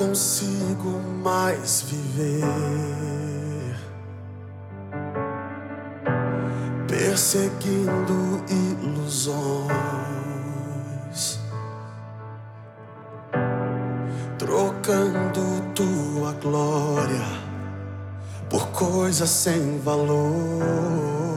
consigo mais viver. Perseguindo ilusões, trocando tua glória por coisas sem valor.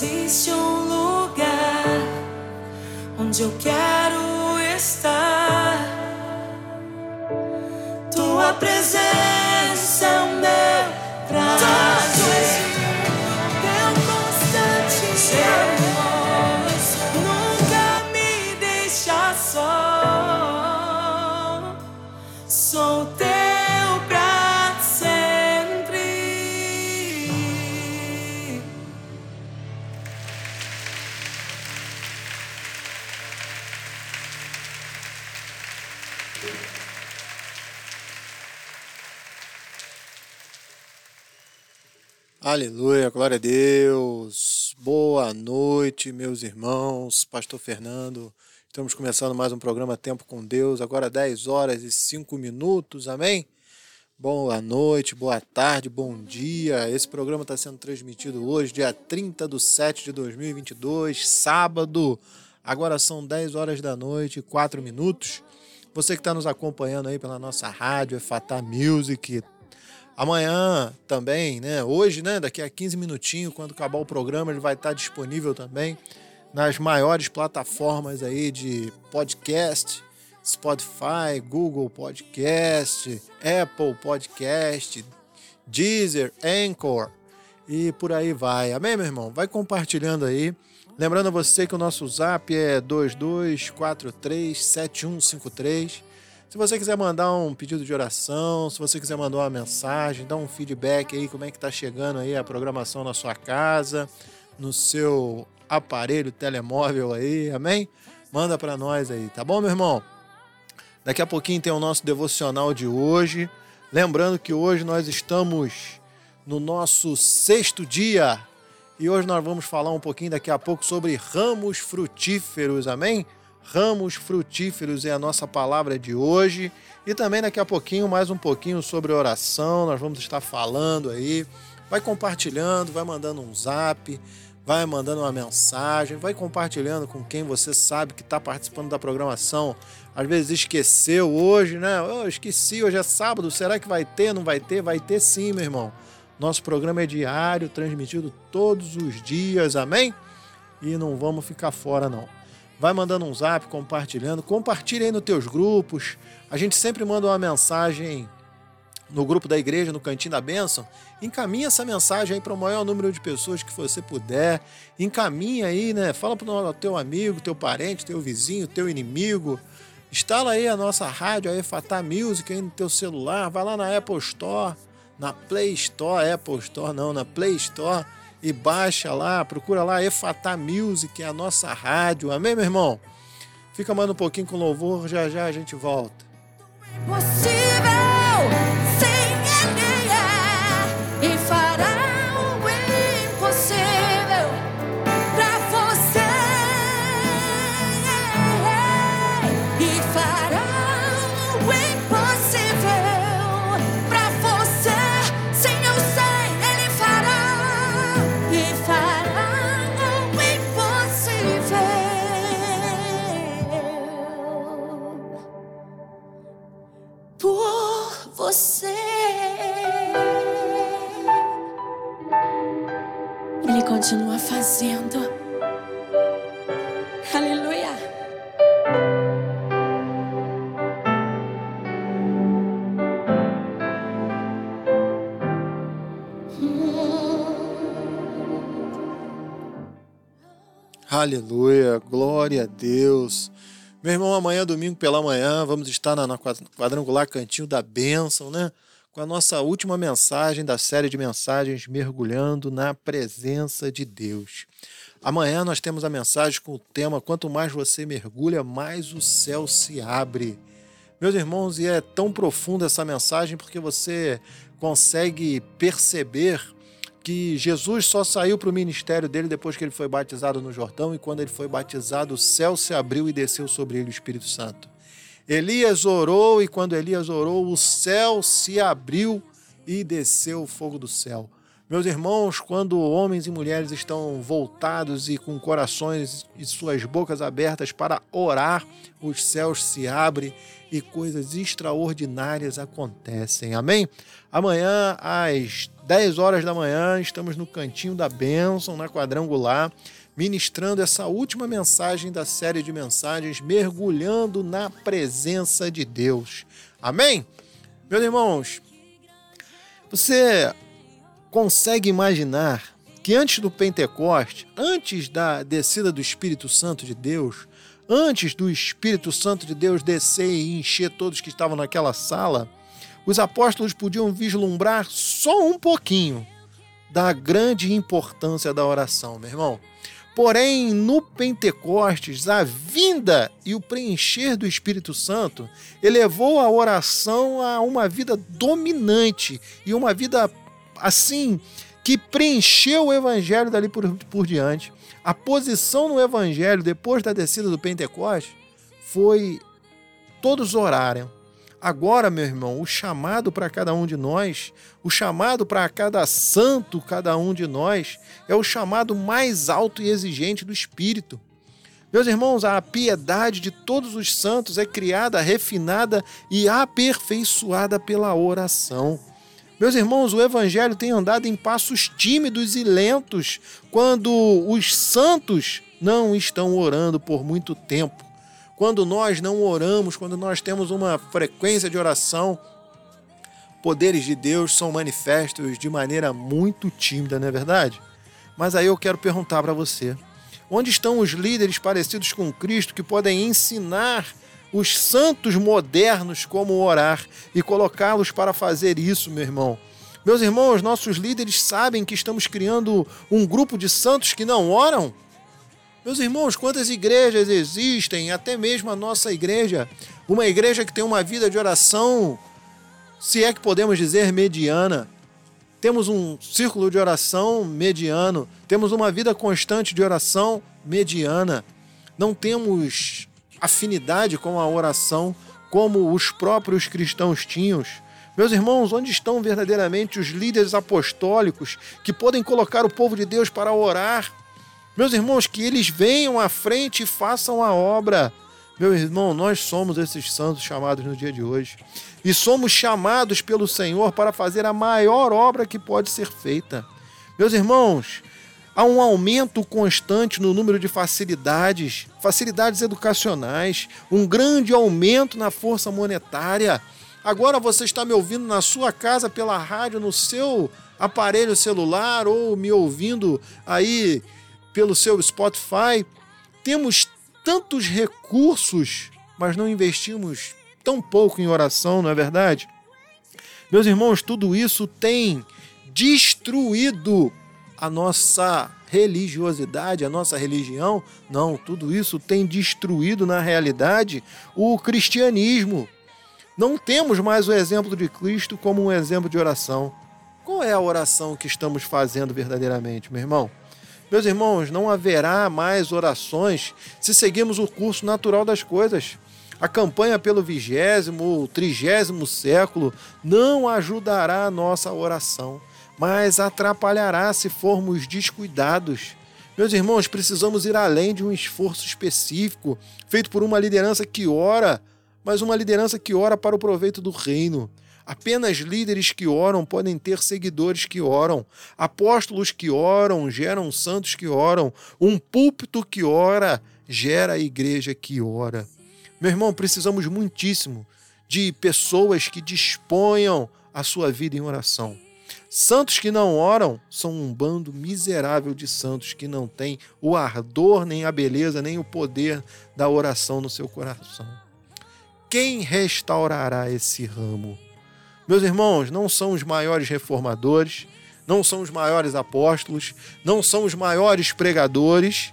Existe um lugar onde eu quero estar. Tua presença Aleluia, glória a Deus. Boa noite, meus irmãos. Pastor Fernando. Estamos começando mais um programa Tempo com Deus, agora 10 horas e 5 minutos, amém? Boa noite, boa tarde, bom dia. Esse programa está sendo transmitido hoje, dia 30 de 7 de 2022, sábado. Agora são 10 horas da noite e 4 minutos. Você que está nos acompanhando aí pela nossa rádio, é Fatah Music, Amanhã também, né? Hoje, né? Daqui a 15 minutinhos, quando acabar o programa, ele vai estar disponível também nas maiores plataformas aí de podcast, Spotify, Google Podcast, Apple Podcast, Deezer, Anchor e por aí vai. Amém, meu irmão? Vai compartilhando aí. Lembrando a você que o nosso zap é 22437153. Se você quiser mandar um pedido de oração, se você quiser mandar uma mensagem, dar um feedback aí, como é que tá chegando aí a programação na sua casa, no seu aparelho telemóvel aí, amém? Manda para nós aí, tá bom, meu irmão? Daqui a pouquinho tem o nosso devocional de hoje. Lembrando que hoje nós estamos no nosso sexto dia e hoje nós vamos falar um pouquinho daqui a pouco sobre ramos frutíferos, amém? Ramos frutíferos é a nossa palavra de hoje. E também daqui a pouquinho, mais um pouquinho sobre oração, nós vamos estar falando aí. Vai compartilhando, vai mandando um zap, vai mandando uma mensagem, vai compartilhando com quem você sabe que está participando da programação. Às vezes esqueceu hoje, né? Eu esqueci, hoje é sábado, será que vai ter? Não vai ter? Vai ter sim, meu irmão. Nosso programa é diário, transmitido todos os dias, amém? E não vamos ficar fora, não vai mandando um zap, compartilhando, compartilha aí nos teus grupos. A gente sempre manda uma mensagem no grupo da igreja, no Cantinho da Bênção. Encaminha essa mensagem aí para o maior número de pessoas que você puder. Encaminha aí, né? Fala para o teu amigo, teu parente, teu vizinho, teu inimigo. Instala aí a nossa rádio, a Efatá Music aí no teu celular. Vai lá na Apple Store, na Play Store, Apple Store não, na Play Store e baixa lá, procura lá Efatá Music, é a nossa rádio. Amém, meu irmão? Fica mais um pouquinho com louvor, já já a gente volta. Impossível continua fazendo. Aleluia. Aleluia, glória a Deus. Meu irmão, amanhã, domingo pela manhã, vamos estar na, na quadrangular Cantinho da Bênção, né? Com a nossa última mensagem da série de mensagens Mergulhando na Presença de Deus. Amanhã nós temos a mensagem com o tema Quanto mais você mergulha, mais o céu se abre. Meus irmãos, e é tão profunda essa mensagem porque você consegue perceber que Jesus só saiu para o ministério dele depois que ele foi batizado no Jordão, e quando ele foi batizado, o céu se abriu e desceu sobre ele o Espírito Santo. Elias orou, e quando Elias orou, o céu se abriu e desceu o fogo do céu. Meus irmãos, quando homens e mulheres estão voltados e com corações e suas bocas abertas para orar, os céus se abrem e coisas extraordinárias acontecem. Amém? Amanhã, às 10 horas da manhã, estamos no Cantinho da Bênção, na Quadrangular, ministrando essa última mensagem da série de mensagens, mergulhando na presença de Deus. Amém? Meus irmãos, você consegue imaginar que antes do Pentecoste, antes da descida do Espírito Santo de Deus, antes do Espírito Santo de Deus descer e encher todos que estavam naquela sala, os apóstolos podiam vislumbrar só um pouquinho da grande importância da oração, meu irmão. Porém, no Pentecostes, a vinda e o preencher do Espírito Santo elevou a oração a uma vida dominante e uma vida assim que preencheu o evangelho dali por, por diante. A posição no evangelho depois da descida do Pentecostes foi todos orarem. Agora, meu irmão, o chamado para cada um de nós, o chamado para cada santo, cada um de nós, é o chamado mais alto e exigente do Espírito. Meus irmãos, a piedade de todos os santos é criada, refinada e aperfeiçoada pela oração. Meus irmãos, o Evangelho tem andado em passos tímidos e lentos quando os santos não estão orando por muito tempo. Quando nós não oramos, quando nós temos uma frequência de oração, poderes de Deus são manifestos de maneira muito tímida, não é verdade? Mas aí eu quero perguntar para você: onde estão os líderes parecidos com Cristo que podem ensinar os santos modernos como orar e colocá-los para fazer isso, meu irmão. Meus irmãos, nossos líderes sabem que estamos criando um grupo de santos que não oram? Meus irmãos, quantas igrejas existem, até mesmo a nossa igreja, uma igreja que tem uma vida de oração, se é que podemos dizer mediana. Temos um círculo de oração mediano, temos uma vida constante de oração mediana. Não temos afinidade com a oração como os próprios cristãos tinham. Meus irmãos, onde estão verdadeiramente os líderes apostólicos que podem colocar o povo de Deus para orar? Meus irmãos, que eles venham à frente e façam a obra. Meu irmão, nós somos esses santos chamados no dia de hoje. E somos chamados pelo Senhor para fazer a maior obra que pode ser feita. Meus irmãos, Há um aumento constante no número de facilidades, facilidades educacionais, um grande aumento na força monetária. Agora você está me ouvindo na sua casa pela rádio, no seu aparelho celular ou me ouvindo aí pelo seu Spotify. Temos tantos recursos, mas não investimos tão pouco em oração, não é verdade? Meus irmãos, tudo isso tem destruído a nossa religiosidade, a nossa religião. Não, tudo isso tem destruído na realidade o cristianismo. Não temos mais o exemplo de Cristo como um exemplo de oração. Qual é a oração que estamos fazendo verdadeiramente, meu irmão? Meus irmãos, não haverá mais orações se seguirmos o curso natural das coisas. A campanha pelo vigésimo ou trigésimo século não ajudará a nossa oração mas atrapalhará se formos descuidados. Meus irmãos, precisamos ir além de um esforço específico feito por uma liderança que ora, mas uma liderança que ora para o proveito do reino. Apenas líderes que oram podem ter seguidores que oram. Apóstolos que oram geram santos que oram. Um púlpito que ora gera a igreja que ora. Meu irmão, precisamos muitíssimo de pessoas que disponham a sua vida em oração. Santos que não oram são um bando miserável de santos que não tem o ardor, nem a beleza, nem o poder da oração no seu coração. Quem restaurará esse ramo? Meus irmãos, não são os maiores reformadores, não são os maiores apóstolos, não são os maiores pregadores.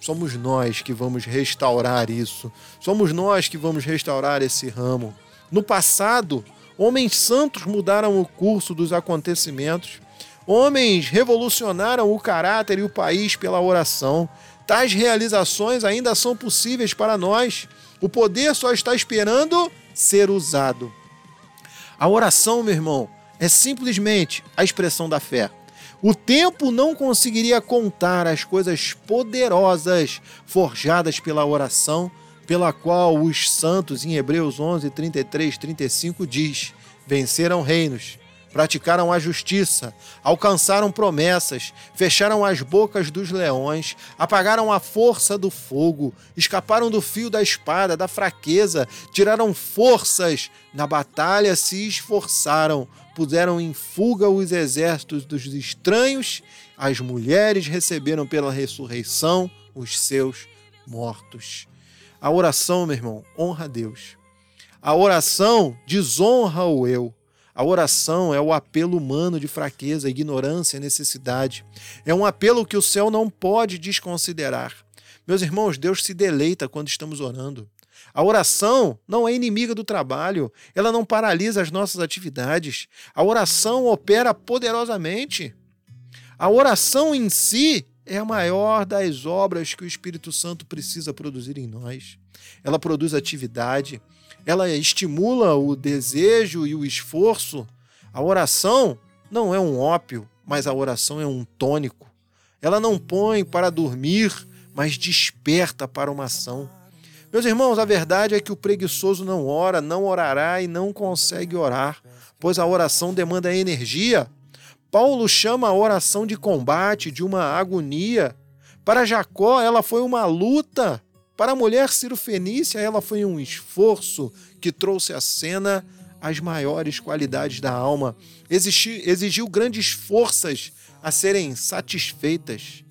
Somos nós que vamos restaurar isso. Somos nós que vamos restaurar esse ramo. No passado, Homens santos mudaram o curso dos acontecimentos. Homens revolucionaram o caráter e o país pela oração. Tais realizações ainda são possíveis para nós. O poder só está esperando ser usado. A oração, meu irmão, é simplesmente a expressão da fé. O tempo não conseguiria contar as coisas poderosas forjadas pela oração, pela qual os santos, em Hebreus 11, 33, 35, diz: venceram reinos, praticaram a justiça, alcançaram promessas, fecharam as bocas dos leões, apagaram a força do fogo, escaparam do fio da espada, da fraqueza, tiraram forças, na batalha se esforçaram, puseram em fuga os exércitos dos estranhos, as mulheres receberam pela ressurreição os seus mortos. A oração, meu irmão, honra a Deus. A oração desonra o eu. A oração é o apelo humano de fraqueza, ignorância, necessidade. É um apelo que o céu não pode desconsiderar. Meus irmãos, Deus se deleita quando estamos orando. A oração não é inimiga do trabalho, ela não paralisa as nossas atividades. A oração opera poderosamente. A oração em si é a maior das obras que o Espírito Santo precisa produzir em nós. Ela produz atividade, ela estimula o desejo e o esforço. A oração não é um ópio, mas a oração é um tônico. Ela não põe para dormir, mas desperta para uma ação. Meus irmãos, a verdade é que o preguiçoso não ora, não orará e não consegue orar, pois a oração demanda energia. Paulo chama a oração de combate, de uma agonia. Para Jacó, ela foi uma luta. Para a mulher Fenícia, ela foi um esforço que trouxe à cena as maiores qualidades da alma. Exigiu, exigiu grandes forças a serem satisfeitas.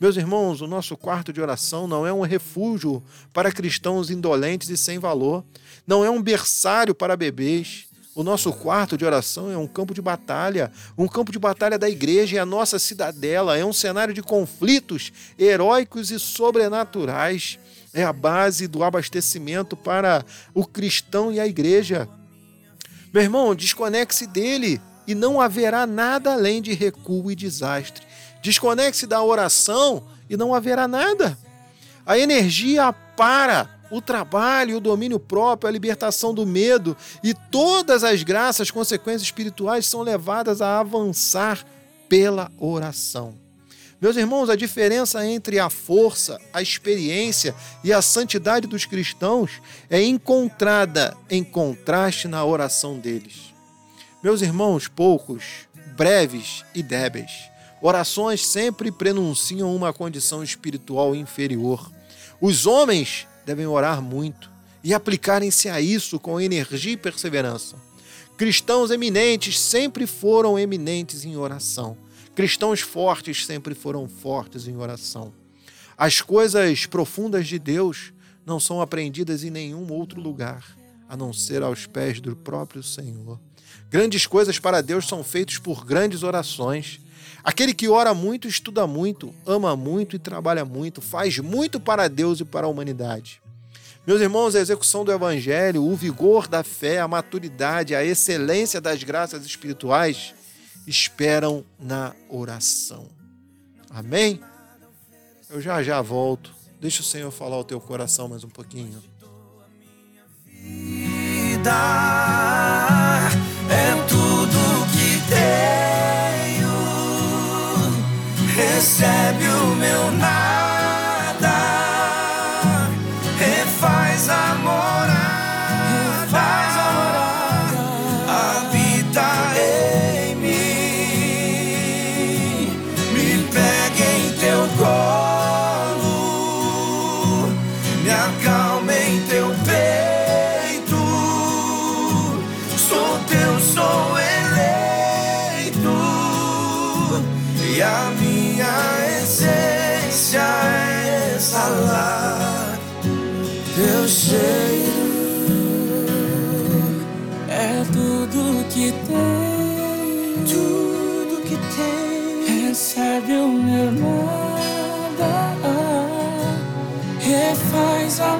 Meus irmãos, o nosso quarto de oração não é um refúgio para cristãos indolentes e sem valor, não é um berçário para bebês. O nosso quarto de oração é um campo de batalha, um campo de batalha da igreja e a nossa cidadela, é um cenário de conflitos heróicos e sobrenaturais é a base do abastecimento para o cristão e a igreja. Meu irmão, desconecte-se dele e não haverá nada além de recuo e desastre. Desconecte-se da oração e não haverá nada. A energia para o trabalho, o domínio próprio, a libertação do medo e todas as graças, consequências espirituais são levadas a avançar pela oração. Meus irmãos, a diferença entre a força, a experiência e a santidade dos cristãos é encontrada em contraste na oração deles. Meus irmãos, poucos, breves e débeis. Orações sempre prenunciam uma condição espiritual inferior. Os homens devem orar muito e aplicarem-se a isso com energia e perseverança. Cristãos eminentes sempre foram eminentes em oração. Cristãos fortes sempre foram fortes em oração. As coisas profundas de Deus não são aprendidas em nenhum outro lugar, a não ser aos pés do próprio Senhor. Grandes coisas para Deus são feitas por grandes orações. Aquele que ora muito, estuda muito, ama muito e trabalha muito, faz muito para Deus e para a humanidade. Meus irmãos, a execução do Evangelho, o vigor da fé, a maturidade, a excelência das graças espirituais esperam na oração. Amém? Eu já já volto. Deixa o Senhor falar o teu coração mais um pouquinho. Vida é tudo que tenho. Recebe o meu nada, cheiro. É tudo que tem, Tudo que tem. recebe o meu nada, refaz a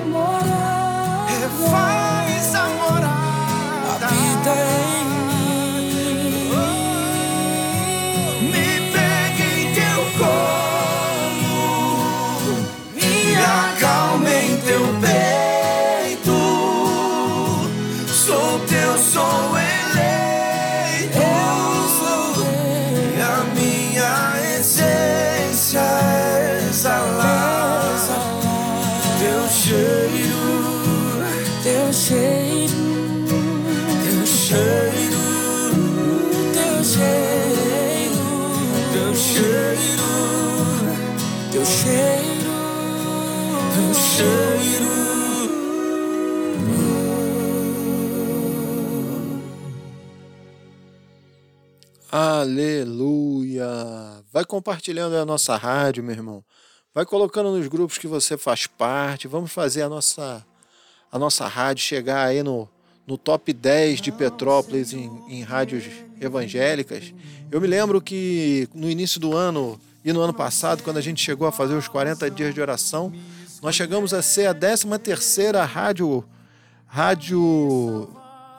Aleluia! Vai compartilhando a nossa rádio, meu irmão. Vai colocando nos grupos que você faz parte. Vamos fazer a nossa, a nossa rádio chegar aí no, no top 10 de Petrópolis em, em rádios evangélicas. Eu me lembro que no início do ano e no ano passado, quando a gente chegou a fazer os 40 dias de oração, nós chegamos a ser a 13 terceira rádio, rádio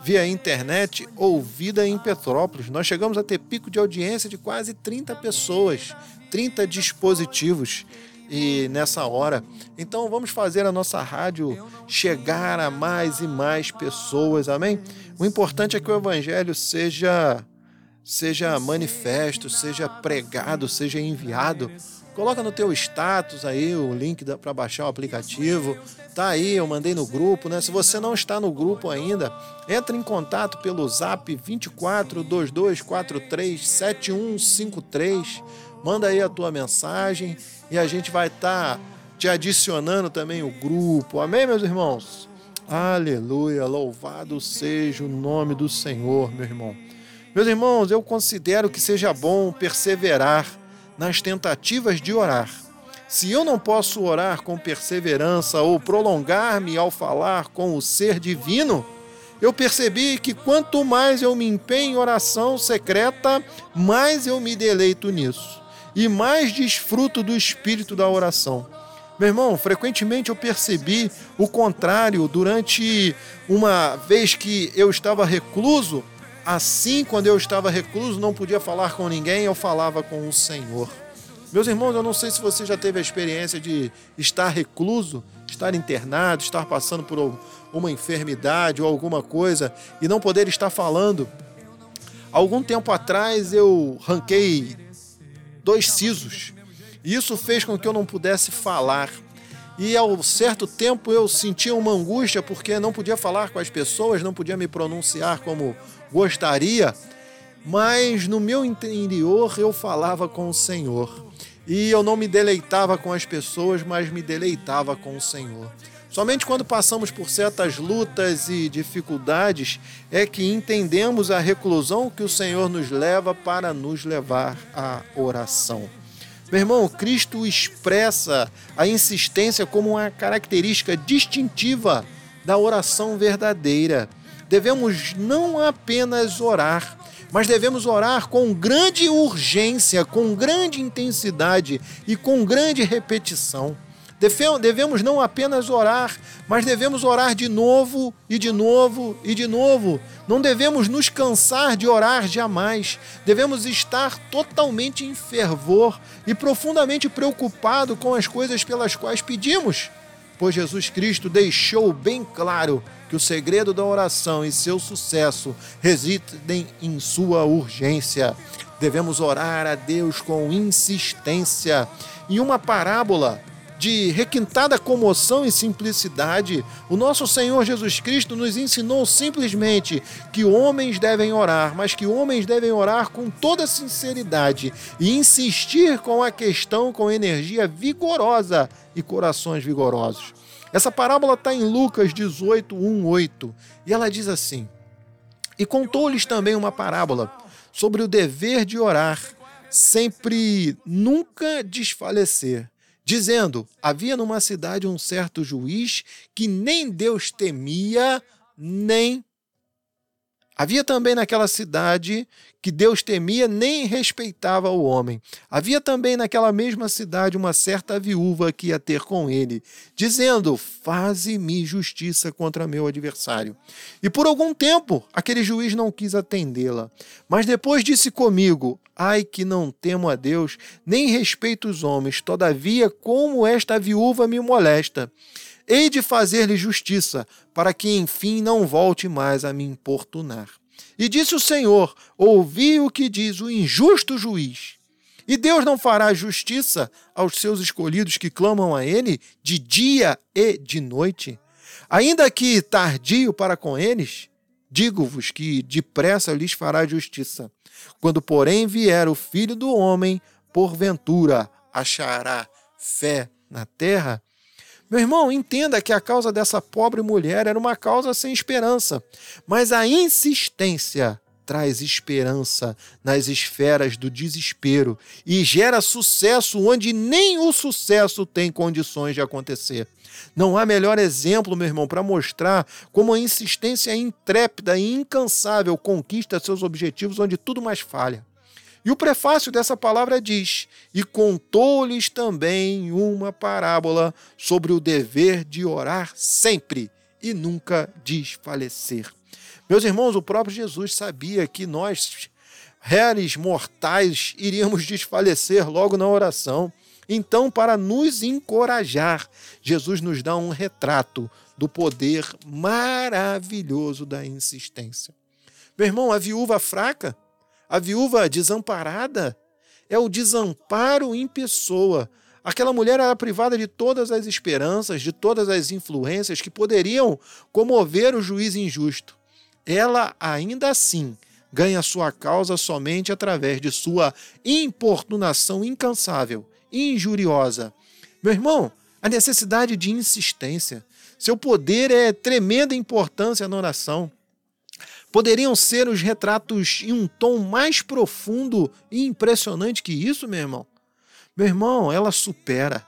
via internet ouvida em Petrópolis. Nós chegamos a ter pico de audiência de quase 30 pessoas, 30 dispositivos e nessa hora. Então vamos fazer a nossa rádio chegar a mais e mais pessoas, amém? O importante é que o evangelho seja seja manifesto, seja pregado, seja enviado. Coloca no teu status aí o link para baixar o aplicativo. Tá aí, eu mandei no grupo, né? Se você não está no grupo ainda, entre em contato pelo Zap 24 2243 7153. Manda aí a tua mensagem e a gente vai estar tá te adicionando também o grupo. Amém, meus irmãos? Aleluia, louvado seja o nome do Senhor, meu irmão. Meus irmãos, eu considero que seja bom perseverar nas tentativas de orar. Se eu não posso orar com perseverança ou prolongar-me ao falar com o ser divino, eu percebi que quanto mais eu me empenho em oração secreta, mais eu me deleito nisso e mais desfruto do espírito da oração. Meu irmão, frequentemente eu percebi o contrário durante uma vez que eu estava recluso. Assim, quando eu estava recluso, não podia falar com ninguém, eu falava com o Senhor. Meus irmãos, eu não sei se você já teve a experiência de estar recluso, estar internado, estar passando por uma enfermidade ou alguma coisa e não poder estar falando. Algum tempo atrás eu ranquei dois sisos. E isso fez com que eu não pudesse falar. E ao certo tempo eu sentia uma angústia porque não podia falar com as pessoas, não podia me pronunciar como gostaria, mas no meu interior eu falava com o Senhor. E eu não me deleitava com as pessoas, mas me deleitava com o Senhor. Somente quando passamos por certas lutas e dificuldades é que entendemos a reclusão que o Senhor nos leva para nos levar à oração. Meu irmão, Cristo expressa a insistência como uma característica distintiva da oração verdadeira. Devemos não apenas orar, mas devemos orar com grande urgência, com grande intensidade e com grande repetição. Devemos não apenas orar, mas devemos orar de novo e de novo e de novo. Não devemos nos cansar de orar jamais. Devemos estar totalmente em fervor e profundamente preocupado com as coisas pelas quais pedimos. Pois Jesus Cristo deixou bem claro que o segredo da oração e seu sucesso residem em sua urgência. Devemos orar a Deus com insistência. Em uma parábola, de requintada comoção e simplicidade, o nosso Senhor Jesus Cristo nos ensinou simplesmente que homens devem orar, mas que homens devem orar com toda sinceridade e insistir com a questão com energia vigorosa e corações vigorosos. Essa parábola está em Lucas 18, 1, 8, e ela diz assim: E contou-lhes também uma parábola sobre o dever de orar, sempre nunca desfalecer dizendo: Havia numa cidade um certo juiz que nem Deus temia, nem. Havia também naquela cidade que Deus temia nem respeitava o homem. Havia também naquela mesma cidade uma certa viúva que ia ter com ele, dizendo: Faze-me justiça contra meu adversário. E por algum tempo aquele juiz não quis atendê-la. Mas depois disse comigo: Ai que não temo a Deus, nem respeito os homens, todavia, como esta viúva me molesta. Hei de fazer-lhe justiça, para que enfim não volte mais a me importunar. E disse o Senhor: Ouvi o que diz o injusto juiz. E Deus não fará justiça aos seus escolhidos que clamam a Ele de dia e de noite? Ainda que tardio para com eles, Digo-vos que depressa lhes fará justiça. Quando, porém, vier o filho do homem, porventura achará fé na terra? Meu irmão, entenda que a causa dessa pobre mulher era uma causa sem esperança, mas a insistência traz esperança nas esferas do desespero e gera sucesso onde nem o sucesso tem condições de acontecer. Não há melhor exemplo, meu irmão, para mostrar como a insistência intrépida e incansável conquista seus objetivos onde tudo mais falha. E o prefácio dessa palavra diz: E contou-lhes também uma parábola sobre o dever de orar sempre e nunca desfalecer. Meus irmãos, o próprio Jesus sabia que nós, réis mortais, iríamos desfalecer logo na oração. Então, para nos encorajar, Jesus nos dá um retrato do poder maravilhoso da insistência. Meu irmão, a viúva fraca, a viúva desamparada, é o desamparo em pessoa. Aquela mulher era privada de todas as esperanças, de todas as influências que poderiam comover o juiz injusto. Ela, ainda assim, ganha sua causa somente através de sua importunação incansável injuriosa. Meu irmão, a necessidade de insistência. Seu poder é tremenda importância na oração. Poderiam ser os retratos em um tom mais profundo e impressionante que isso, meu irmão? Meu irmão, ela supera,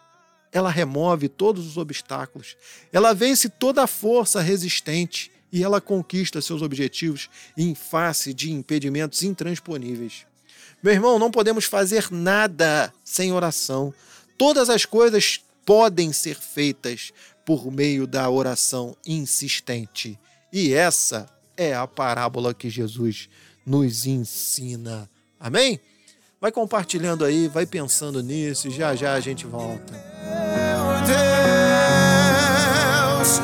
ela remove todos os obstáculos, ela vence toda a força resistente e ela conquista seus objetivos em face de impedimentos intransponíveis. Meu irmão, não podemos fazer nada sem oração. Todas as coisas podem ser feitas por meio da oração insistente. E essa é a parábola que Jesus nos ensina. Amém? Vai compartilhando aí, vai pensando nisso já já a gente volta. Meu Deus,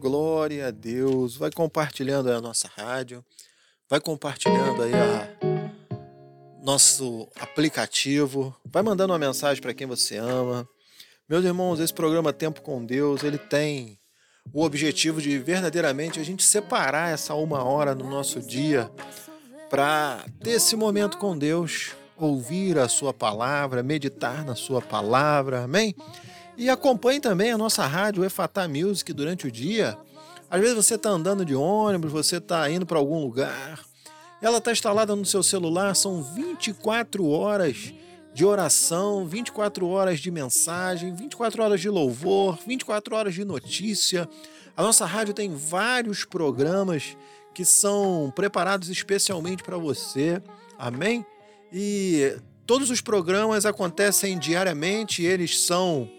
Glória a Deus! Vai compartilhando a nossa rádio, vai compartilhando aí a nosso aplicativo, vai mandando uma mensagem para quem você ama. Meus irmãos, esse programa Tempo com Deus, ele tem o objetivo de verdadeiramente a gente separar essa uma hora no nosso dia para ter esse momento com Deus, ouvir a sua palavra, meditar na sua palavra, amém? E acompanhe também a nossa rádio Efatá Music durante o dia. Às vezes você está andando de ônibus, você está indo para algum lugar. Ela está instalada no seu celular, são 24 horas de oração, 24 horas de mensagem, 24 horas de louvor, 24 horas de notícia. A nossa rádio tem vários programas que são preparados especialmente para você. Amém? E todos os programas acontecem diariamente, eles são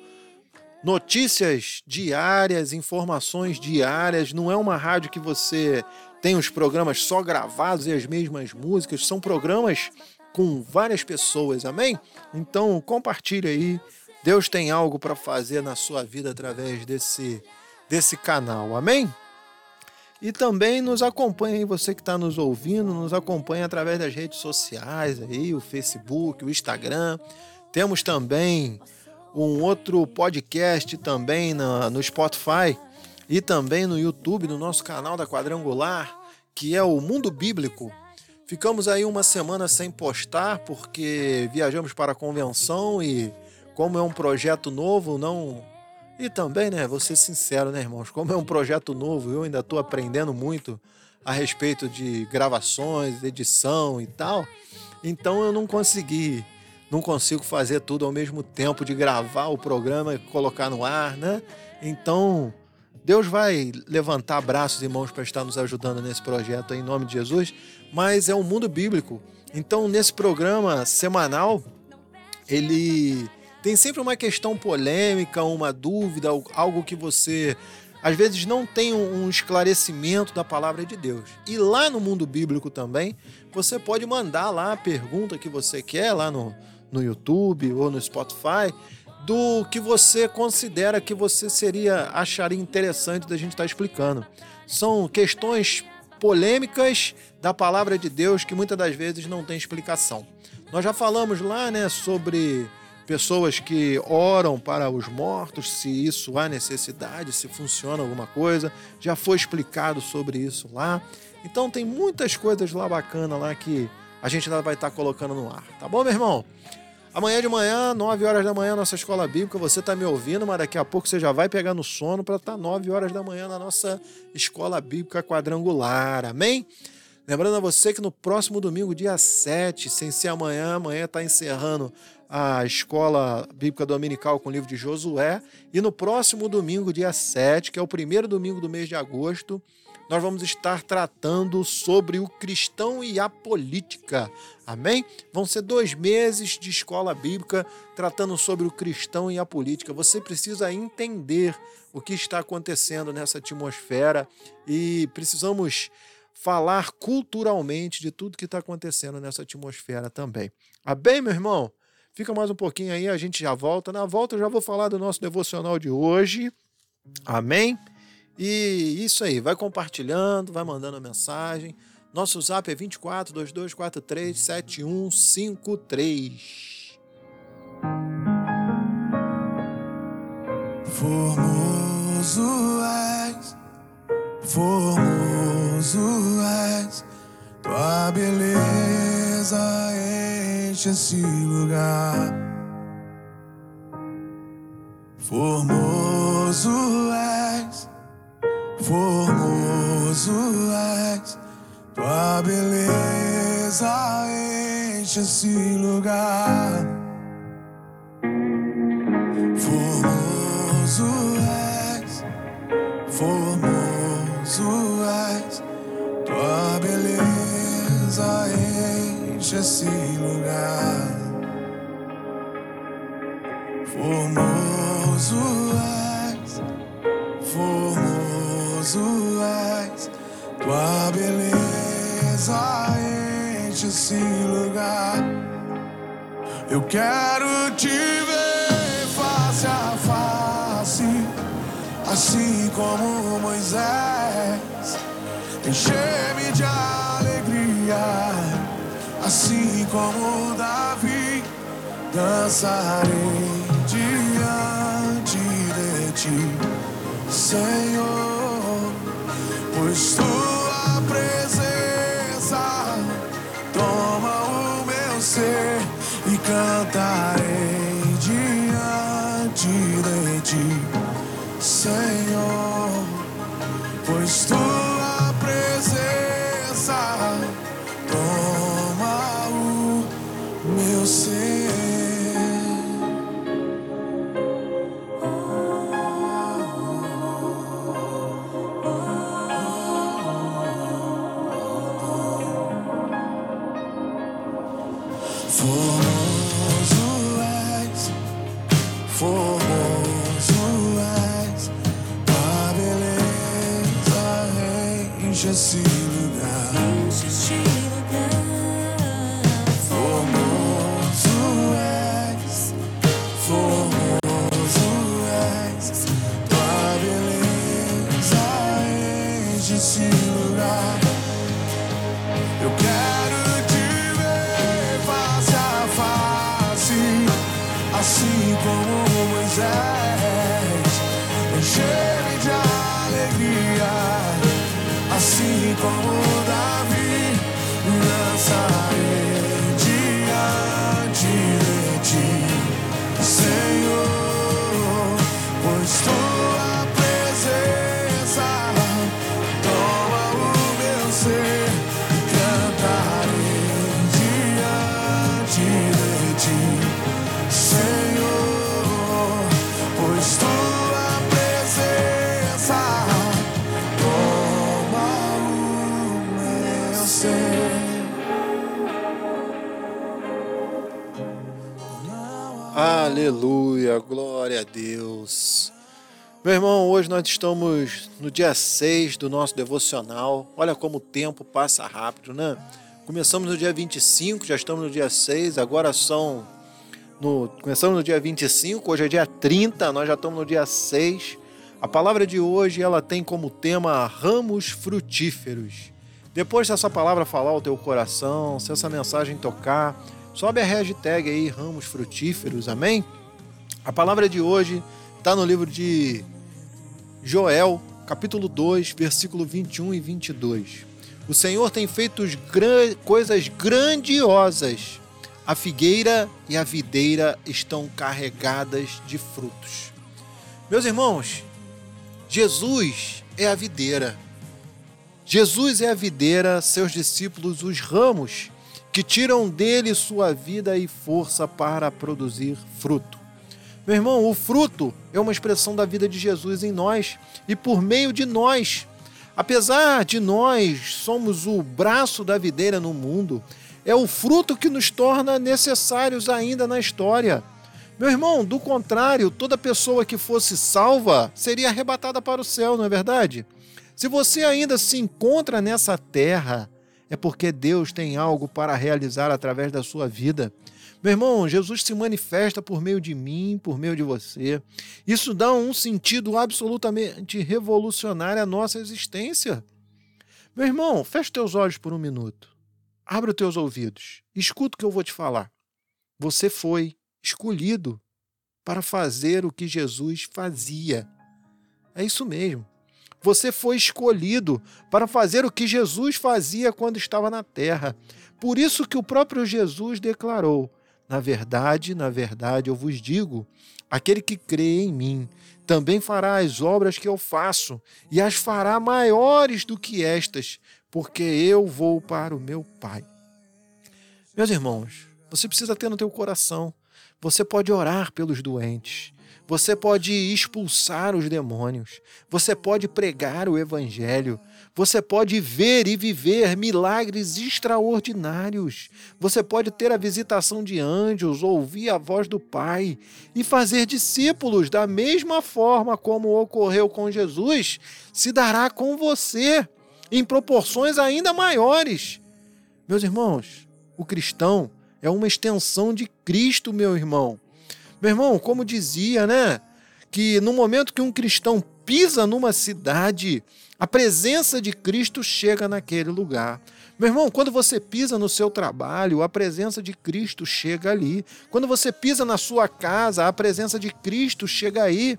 notícias diárias, informações diárias. Não é uma rádio que você tem os programas só gravados e as mesmas músicas, são programas com várias pessoas, amém? Então compartilhe aí. Deus tem algo para fazer na sua vida através desse desse canal, amém? E também nos acompanhe, você que está nos ouvindo, nos acompanhe através das redes sociais aí, o Facebook, o Instagram. Temos também um outro podcast também no Spotify e também no YouTube, no nosso canal da Quadrangular, que é o Mundo Bíblico. Ficamos aí uma semana sem postar porque viajamos para a convenção e como é um projeto novo, não e também, né, vou ser sincero, né, irmãos, como é um projeto novo, eu ainda estou aprendendo muito a respeito de gravações, edição e tal. Então eu não consegui não consigo fazer tudo ao mesmo tempo de gravar o programa e colocar no ar, né? Então, Deus vai levantar braços e mãos para estar nos ajudando nesse projeto em nome de Jesus, mas é um mundo bíblico. Então, nesse programa semanal, ele tem sempre uma questão polêmica, uma dúvida, algo que você às vezes não tem um esclarecimento da palavra de Deus. E lá no mundo bíblico também, você pode mandar lá a pergunta que você quer lá no, no YouTube ou no Spotify do que você considera que você seria acharia interessante da gente estar explicando. São questões polêmicas da palavra de Deus que muitas das vezes não tem explicação. Nós já falamos lá, né, sobre pessoas que oram para os mortos, se isso há necessidade, se funciona alguma coisa. Já foi explicado sobre isso lá. Então tem muitas coisas lá bacana lá que a gente ainda vai estar colocando no ar. Tá bom, meu irmão? Amanhã de manhã, 9 horas da manhã, nossa escola bíblica. Você está me ouvindo, mas daqui a pouco você já vai pegar no sono para estar 9 horas da manhã na nossa escola bíblica quadrangular. Amém? Lembrando a você que no próximo domingo, dia 7, sem ser amanhã, amanhã está encerrando a escola bíblica dominical com o livro de Josué. E no próximo domingo, dia 7, que é o primeiro domingo do mês de agosto, nós vamos estar tratando sobre o cristão e a política. Amém? Vão ser dois meses de escola bíblica tratando sobre o cristão e a política. Você precisa entender o que está acontecendo nessa atmosfera e precisamos falar culturalmente de tudo que está acontecendo nessa atmosfera também. Amém, meu irmão? Fica mais um pouquinho aí, a gente já volta. Na volta eu já vou falar do nosso devocional de hoje. Amém? E isso aí, vai compartilhando, vai mandando mensagem. Nosso zap é 24 2243 7153. Formoso és, formoso és, tua beleza enche esse lugar. Formoso és, formoso és, tua beleza enche esse lugar. Formoso és, formoso és, tua beleza enche esse lugar. Formoso tua beleza enche esse lugar. Eu quero te ver face a face, assim como Moisés. Encher-me de alegria, assim como Davi. Dançarei diante de ti, Senhor, pois tua presença. Toma o meu ser e cantarei diante de ti, Senhor, pois tua Aleluia, glória a Deus. Meu irmão, hoje nós estamos no dia 6 do nosso devocional. Olha como o tempo passa rápido, né? Começamos no dia 25, já estamos no dia 6, agora são. No, começamos no dia 25, hoje é dia 30, nós já estamos no dia 6. A palavra de hoje ela tem como tema ramos frutíferos. Depois, se essa palavra falar ao teu coração, se essa mensagem tocar, sobe a hashtag aí, ramos frutíferos, amém? A palavra de hoje está no livro de Joel, capítulo 2, versículo 21 e 22. O Senhor tem feito gran... coisas grandiosas. A figueira e a videira estão carregadas de frutos. Meus irmãos, Jesus é a videira. Jesus é a videira, seus discípulos os ramos que tiram dele sua vida e força para produzir fruto. Meu irmão, o fruto é uma expressão da vida de Jesus em nós e por meio de nós. Apesar de nós somos o braço da videira no mundo, é o fruto que nos torna necessários ainda na história. Meu irmão, do contrário, toda pessoa que fosse salva seria arrebatada para o céu, não é verdade? Se você ainda se encontra nessa terra, é porque Deus tem algo para realizar através da sua vida. Meu irmão, Jesus se manifesta por meio de mim, por meio de você. Isso dá um sentido absolutamente revolucionário à nossa existência. Meu irmão, feche teus olhos por um minuto. Abra os teus ouvidos. Escuta o que eu vou te falar. Você foi escolhido para fazer o que Jesus fazia. É isso mesmo. Você foi escolhido para fazer o que Jesus fazia quando estava na terra. Por isso que o próprio Jesus declarou: Na verdade, na verdade, eu vos digo: aquele que crê em mim também fará as obras que eu faço, e as fará maiores do que estas, porque eu vou para o meu Pai. Meus irmãos, você precisa ter no teu coração você pode orar pelos doentes. Você pode expulsar os demônios. Você pode pregar o evangelho. Você pode ver e viver milagres extraordinários. Você pode ter a visitação de anjos, ouvir a voz do Pai e fazer discípulos da mesma forma como ocorreu com Jesus, se dará com você em proporções ainda maiores. Meus irmãos, o cristão é uma extensão de Cristo, meu irmão. Meu irmão, como dizia, né? Que no momento que um cristão pisa numa cidade, a presença de Cristo chega naquele lugar. Meu irmão, quando você pisa no seu trabalho, a presença de Cristo chega ali. Quando você pisa na sua casa, a presença de Cristo chega aí.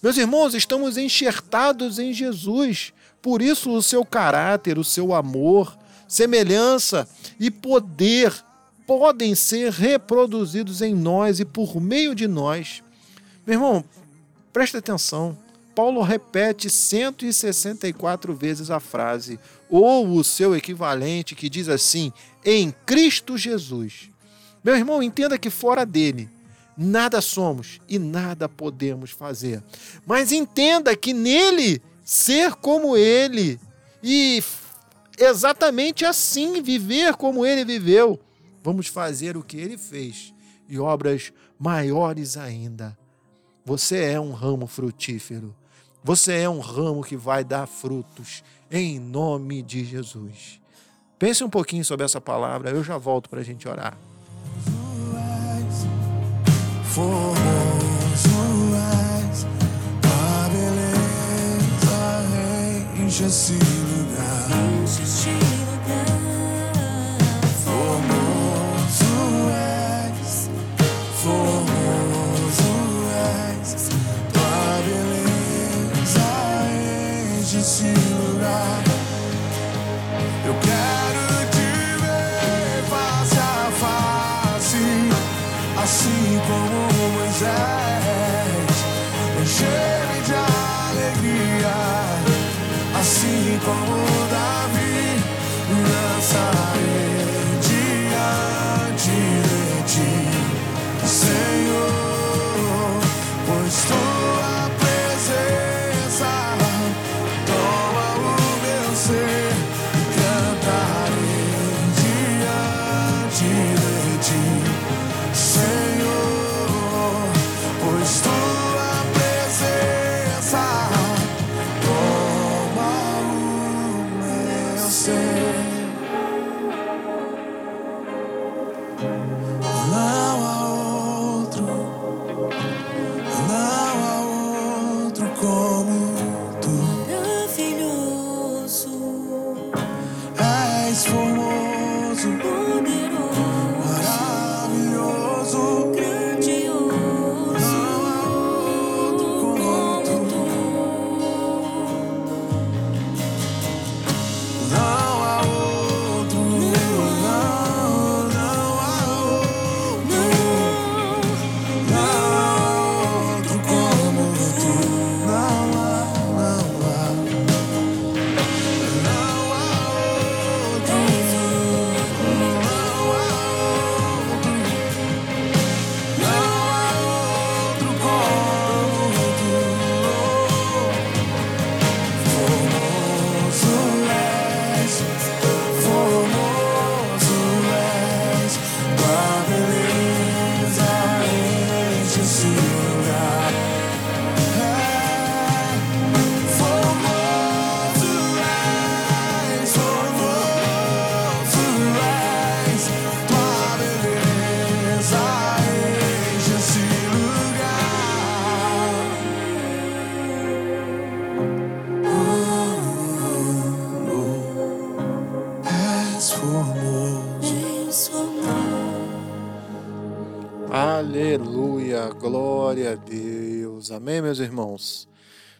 Meus irmãos, estamos enxertados em Jesus. Por isso, o seu caráter, o seu amor, semelhança e poder podem ser reproduzidos em nós e por meio de nós. Meu irmão, preste atenção. Paulo repete 164 vezes a frase, ou o seu equivalente, que diz assim: em Cristo Jesus. Meu irmão, entenda que fora dele, nada somos e nada podemos fazer. Mas entenda que nele, ser como ele e exatamente assim viver como ele viveu, Vamos fazer o que ele fez e obras maiores ainda. Você é um ramo frutífero. Você é um ramo que vai dar frutos em nome de Jesus. Pense um pouquinho sobre essa palavra, eu já volto para a gente orar. Enche esse lugar. Enche esse lugar. Amém, meus irmãos.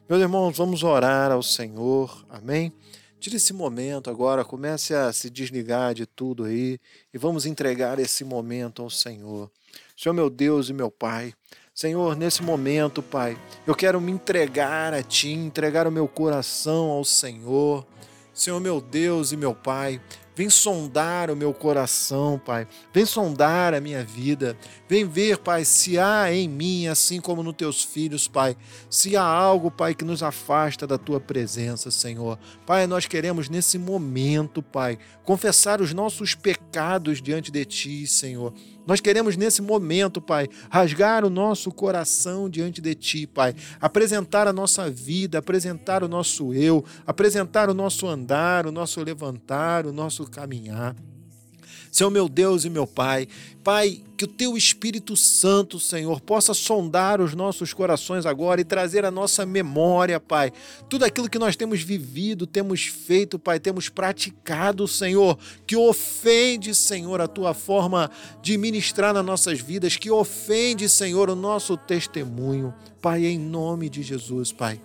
Meus irmãos, vamos orar ao Senhor. Amém. Tire esse momento agora, comece a se desligar de tudo aí e vamos entregar esse momento ao Senhor. Senhor, meu Deus e meu Pai, Senhor, nesse momento, Pai, eu quero me entregar a Ti, entregar o meu coração ao Senhor. Senhor, meu Deus e meu Pai, Vem sondar o meu coração, Pai. Vem sondar a minha vida. Vem ver, Pai, se há em mim, assim como nos teus filhos, Pai, se há algo, Pai, que nos afasta da tua presença, Senhor. Pai, nós queremos nesse momento, Pai, confessar os nossos pecados diante de ti, Senhor. Nós queremos nesse momento, Pai, rasgar o nosso coração diante de Ti, Pai. Apresentar a nossa vida, apresentar o nosso eu, apresentar o nosso andar, o nosso levantar, o nosso caminhar. Senhor meu Deus e meu Pai, Pai, que o Teu Espírito Santo, Senhor, possa sondar os nossos corações agora e trazer à nossa memória, Pai, tudo aquilo que nós temos vivido, temos feito, Pai, temos praticado, Senhor, que ofende, Senhor, a Tua forma de ministrar nas nossas vidas, que ofende, Senhor, o nosso testemunho. Pai, em nome de Jesus, Pai.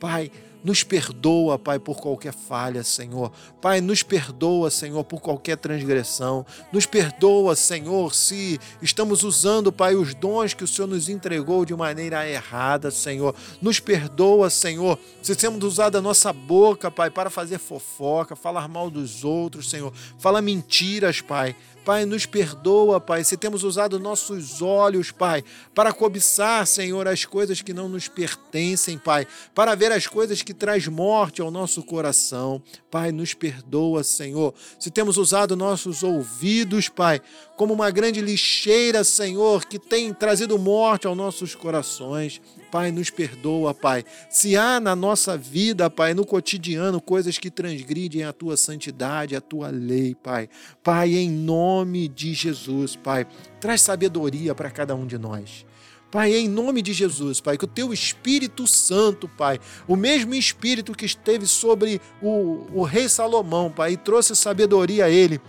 Pai, nos perdoa, Pai, por qualquer falha, Senhor. Pai, nos perdoa, Senhor, por qualquer transgressão. Nos perdoa, Senhor, se estamos usando, Pai, os dons que o Senhor nos entregou de maneira errada, Senhor. Nos perdoa, Senhor, se temos usado a nossa boca, Pai, para fazer fofoca, falar mal dos outros, Senhor. Falar mentiras, Pai. Pai, nos perdoa, Pai, se temos usado nossos olhos, Pai, para cobiçar, Senhor, as coisas que não nos pertencem, Pai, para ver as coisas que traz morte ao nosso coração. Pai, nos perdoa, Senhor, se temos usado nossos ouvidos, Pai, como uma grande lixeira, Senhor, que tem trazido morte aos nossos corações. Pai, nos perdoa, Pai. Se há na nossa vida, Pai, no cotidiano, coisas que transgridem a tua santidade, a tua lei, Pai. Pai, em nome de Jesus, Pai, traz sabedoria para cada um de nós. Pai, em nome de Jesus, Pai, que o teu Espírito Santo, Pai, o mesmo Espírito que esteve sobre o, o rei Salomão, Pai, e trouxe sabedoria a ele,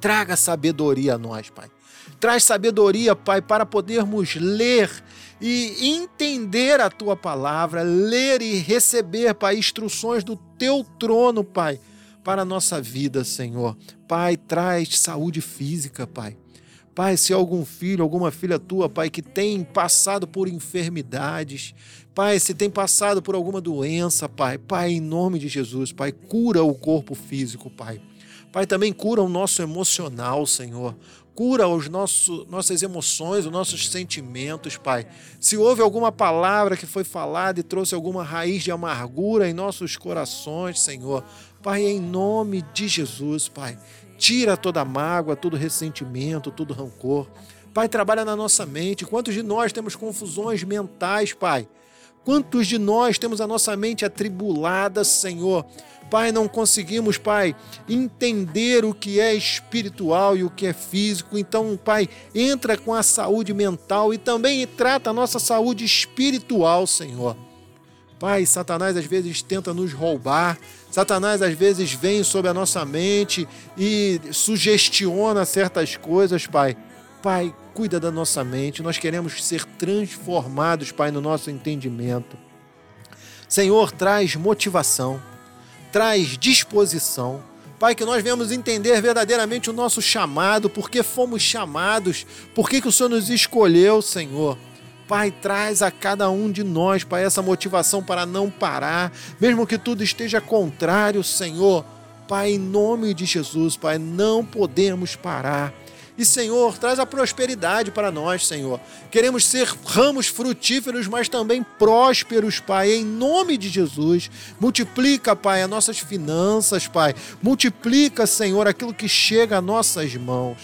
traga sabedoria a nós, Pai. Traz sabedoria, Pai, para podermos ler e entender a tua palavra, ler e receber, Pai, instruções do teu trono, Pai, para a nossa vida, Senhor. Pai, traz saúde física, Pai. Pai, se algum filho, alguma filha tua, Pai, que tem passado por enfermidades, Pai, se tem passado por alguma doença, Pai, Pai, em nome de Jesus, Pai, cura o corpo físico, Pai. Pai, também cura o nosso emocional, Senhor cura os nossos, nossas emoções, os nossos sentimentos, Pai. Se houve alguma palavra que foi falada e trouxe alguma raiz de amargura em nossos corações, Senhor, Pai, em nome de Jesus, Pai, tira toda mágoa, todo ressentimento, todo rancor. Pai, trabalha na nossa mente. Quantos de nós temos confusões mentais, Pai? Quantos de nós temos a nossa mente atribulada, Senhor? Pai, não conseguimos, Pai, entender o que é espiritual e o que é físico. Então, Pai, entra com a saúde mental e também trata a nossa saúde espiritual, Senhor. Pai, Satanás às vezes tenta nos roubar, Satanás às vezes vem sobre a nossa mente e sugestiona certas coisas, Pai. Pai, cuida da nossa mente, nós queremos ser transformados, Pai, no nosso entendimento. Senhor, traz motivação traz disposição. Pai, que nós venhamos entender verdadeiramente o nosso chamado, por que fomos chamados, por que o Senhor nos escolheu, Senhor. Pai, traz a cada um de nós, Pai, essa motivação para não parar, mesmo que tudo esteja contrário, Senhor. Pai, em nome de Jesus, Pai, não podemos parar. E, Senhor, traz a prosperidade para nós, Senhor. Queremos ser ramos frutíferos, mas também prósperos, Pai, em nome de Jesus. Multiplica, Pai, as nossas finanças, Pai. Multiplica, Senhor, aquilo que chega às nossas mãos.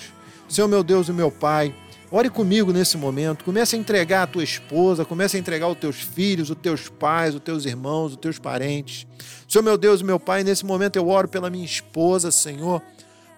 Senhor, meu Deus e meu Pai, ore comigo nesse momento. Comece a entregar a tua esposa, comece a entregar os teus filhos, os teus pais, os teus irmãos, os teus parentes. Senhor, meu Deus meu Pai, nesse momento eu oro pela minha esposa, Senhor.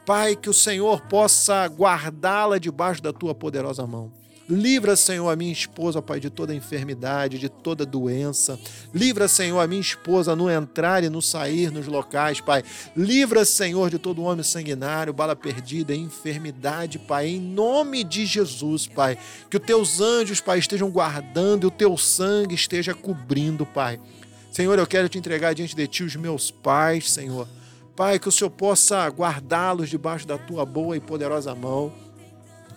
Pai, que o Senhor possa guardá-la debaixo da tua poderosa mão. Livra, Senhor, a minha esposa, Pai, de toda enfermidade, de toda doença. Livra, Senhor, a minha esposa no entrar e no sair nos locais, Pai. Livra, Senhor, de todo homem sanguinário, bala perdida, enfermidade, Pai. Em nome de Jesus, Pai. Que os teus anjos, Pai, estejam guardando e o teu sangue esteja cobrindo, Pai. Senhor, eu quero te entregar diante de ti os meus pais, Senhor. Pai, que o Senhor possa guardá-los debaixo da tua boa e poderosa mão.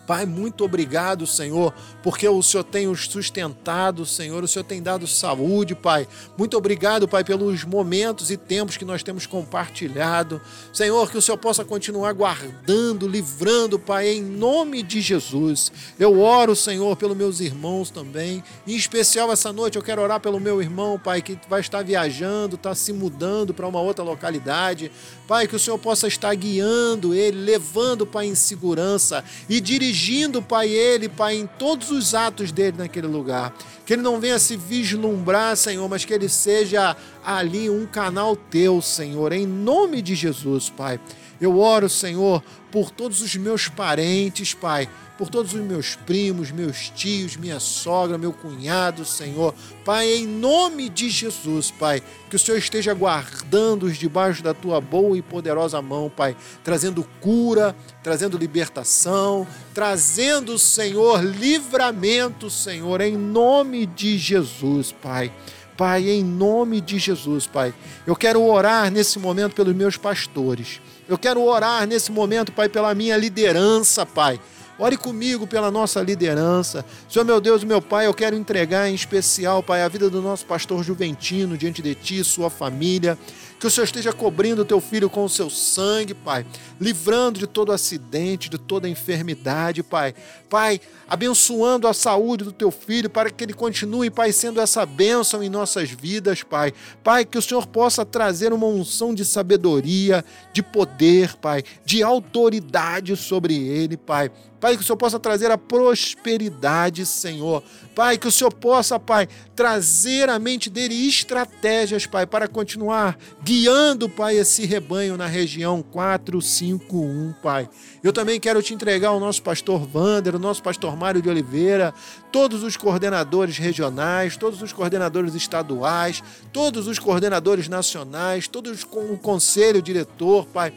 Pai, muito obrigado, Senhor, porque o Senhor tem os sustentado, Senhor, o Senhor tem dado saúde, Pai. Muito obrigado, Pai, pelos momentos e tempos que nós temos compartilhado. Senhor, que o Senhor possa continuar guardando, livrando, Pai, em nome de Jesus. Eu oro, Senhor, pelos meus irmãos também. Em especial essa noite eu quero orar pelo meu irmão, Pai, que vai estar viajando, está se mudando para uma outra localidade. Pai, que o Senhor possa estar guiando ele, levando, Pai, em segurança e dirigindo, Pai, ele, Pai, em todos os atos dele naquele lugar. Que ele não venha se vislumbrar, Senhor, mas que ele seja ali um canal teu, Senhor, em nome de Jesus, Pai. Eu oro, Senhor, por todos os meus parentes, Pai, por todos os meus primos, meus tios, minha sogra, meu cunhado, Senhor. Pai, em nome de Jesus, Pai, que o Senhor esteja guardando-os debaixo da tua boa e poderosa mão, Pai, trazendo cura, trazendo libertação, trazendo, Senhor, livramento, Senhor, em nome de Jesus, Pai. Pai, em nome de Jesus, Pai. Eu quero orar nesse momento pelos meus pastores. Eu quero orar nesse momento, Pai, pela minha liderança, Pai. Ore comigo pela nossa liderança. Senhor meu Deus, meu Pai, eu quero entregar em especial, Pai, a vida do nosso pastor Juventino diante de Ti, sua família. Que o Senhor esteja cobrindo o teu filho com o seu sangue, Pai, livrando de todo acidente, de toda enfermidade, Pai. Pai, abençoando a saúde do teu filho para que ele continue, Pai, sendo essa bênção em nossas vidas, Pai. Pai, que o Senhor possa trazer uma unção de sabedoria, de poder, Pai, de autoridade sobre ele, Pai. Pai, que o Senhor possa trazer a prosperidade, Senhor. Pai, que o Senhor possa, Pai, trazer à mente dele estratégias, Pai, para continuar guiando, Pai, esse rebanho na região 451, Pai. Eu também quero te entregar o nosso pastor Wander, o nosso pastor Mário de Oliveira, todos os coordenadores regionais, todos os coordenadores estaduais, todos os coordenadores nacionais, todos com o conselho diretor, Pai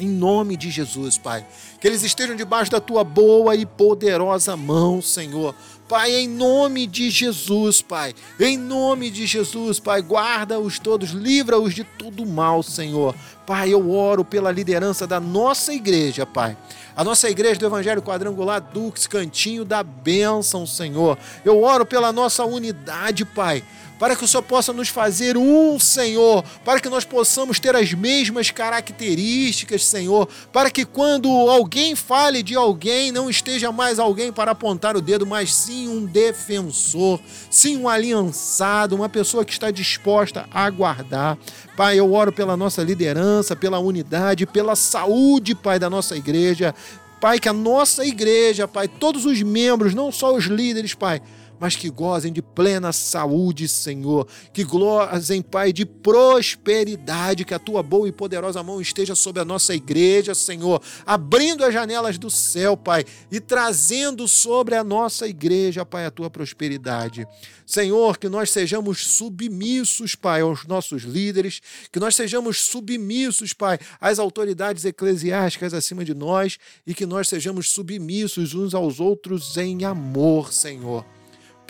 em nome de Jesus, Pai. Que eles estejam debaixo da tua boa e poderosa mão, Senhor. Pai, em nome de Jesus, Pai. Em nome de Jesus, Pai. Guarda-os todos, livra-os de todo mal, Senhor. Pai, eu oro pela liderança da nossa igreja, Pai. A nossa igreja do Evangelho Quadrangular Dux, Cantinho da Bênção, Senhor. Eu oro pela nossa unidade, Pai para que o Senhor possa nos fazer um, Senhor, para que nós possamos ter as mesmas características, Senhor, para que quando alguém fale de alguém, não esteja mais alguém para apontar o dedo, mas sim um defensor, sim um aliançado, uma pessoa que está disposta a aguardar. Pai, eu oro pela nossa liderança, pela unidade, pela saúde, Pai, da nossa igreja. Pai, que a nossa igreja, Pai, todos os membros, não só os líderes, Pai, mas que gozem de plena saúde, Senhor. Que gozem, Pai, de prosperidade, que a tua boa e poderosa mão esteja sobre a nossa igreja, Senhor, abrindo as janelas do céu, Pai, e trazendo sobre a nossa igreja, Pai, a tua prosperidade. Senhor, que nós sejamos submissos, Pai, aos nossos líderes, que nós sejamos submissos, Pai, às autoridades eclesiásticas acima de nós e que nós sejamos submissos uns aos outros em amor, Senhor.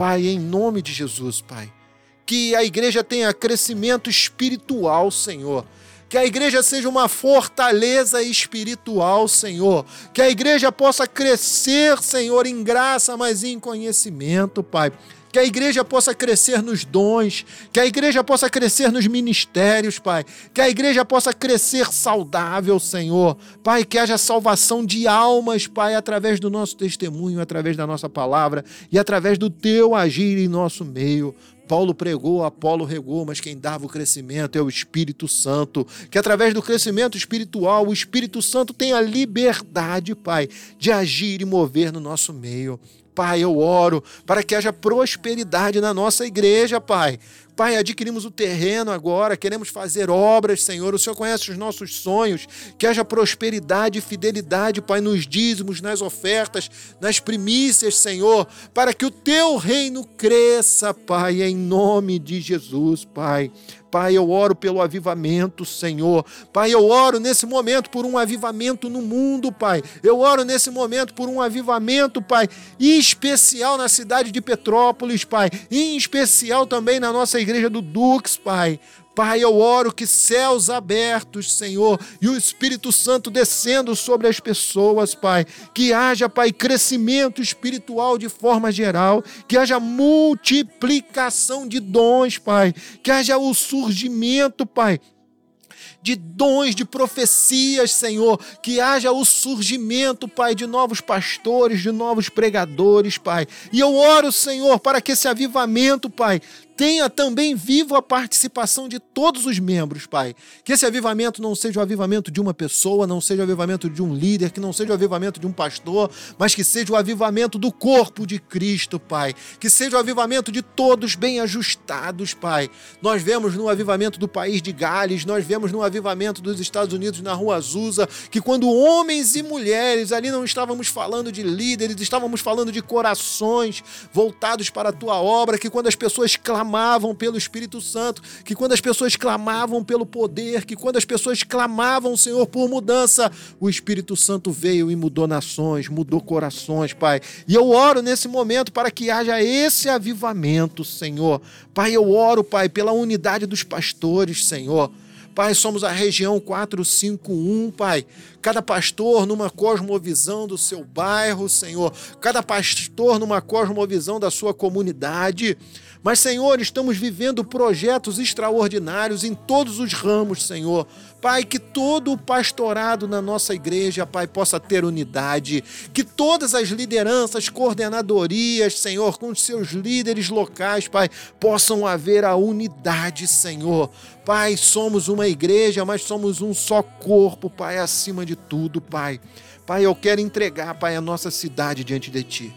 Pai, em nome de Jesus, Pai. Que a igreja tenha crescimento espiritual, Senhor. Que a igreja seja uma fortaleza espiritual, Senhor. Que a igreja possa crescer, Senhor, em graça, mas em conhecimento, Pai que a igreja possa crescer nos dons, que a igreja possa crescer nos ministérios, Pai, que a igreja possa crescer saudável, Senhor, Pai, que haja salvação de almas, Pai, através do nosso testemunho, através da nossa palavra e através do teu agir em nosso meio. Paulo pregou, Apolo regou, mas quem dava o crescimento é o Espírito Santo. Que através do crescimento espiritual, o Espírito Santo tem a liberdade, Pai, de agir e mover no nosso meio. Pai, eu oro para que haja prosperidade na nossa igreja, Pai. Pai, adquirimos o terreno agora, queremos fazer obras, Senhor. O Senhor conhece os nossos sonhos. Que haja prosperidade e fidelidade, Pai, nos dízimos, nas ofertas, nas primícias, Senhor, para que o teu reino cresça, Pai, em nome de Jesus, Pai. Pai, eu oro pelo avivamento, Senhor. Pai, eu oro nesse momento por um avivamento no mundo, Pai. Eu oro nesse momento por um avivamento, Pai, em especial na cidade de Petrópolis, Pai, em especial também na nossa igreja do Dux, Pai. Pai, eu oro que céus abertos, Senhor, e o Espírito Santo descendo sobre as pessoas, Pai. Que haja, Pai, crescimento espiritual de forma geral, que haja multiplicação de dons, Pai. Que haja o surgimento, Pai, de dons, de profecias, Senhor, que haja o surgimento, Pai, de novos pastores, de novos pregadores, Pai. E eu oro, Senhor, para que esse avivamento, Pai, tenha também vivo a participação de todos os membros, Pai. Que esse avivamento não seja o avivamento de uma pessoa, não seja o avivamento de um líder, que não seja o avivamento de um pastor, mas que seja o avivamento do corpo de Cristo, Pai. Que seja o avivamento de todos bem ajustados, Pai. Nós vemos no avivamento do país de Gales, nós vemos no avivamento dos Estados Unidos na Rua Azusa, que quando homens e mulheres, ali não estávamos falando de líderes, estávamos falando de corações voltados para a tua obra, que quando as pessoas clamam clamavam pelo Espírito Santo, que quando as pessoas clamavam pelo poder, que quando as pessoas clamavam, Senhor, por mudança, o Espírito Santo veio e mudou nações, mudou corações, Pai. E eu oro nesse momento para que haja esse avivamento, Senhor. Pai, eu oro, Pai, pela unidade dos pastores, Senhor. Pai, somos a região 451, Pai. Cada pastor numa cosmovisão do seu bairro, Senhor. Cada pastor numa cosmovisão da sua comunidade. Mas, Senhor, estamos vivendo projetos extraordinários em todos os ramos, Senhor. Pai, que todo o pastorado na nossa igreja, Pai, possa ter unidade. Que todas as lideranças, coordenadorias, Senhor, com os seus líderes locais, Pai, possam haver a unidade, Senhor. Pai, somos uma igreja, mas somos um só corpo, Pai, acima de tudo, Pai. Pai, eu quero entregar, Pai, a nossa cidade diante de Ti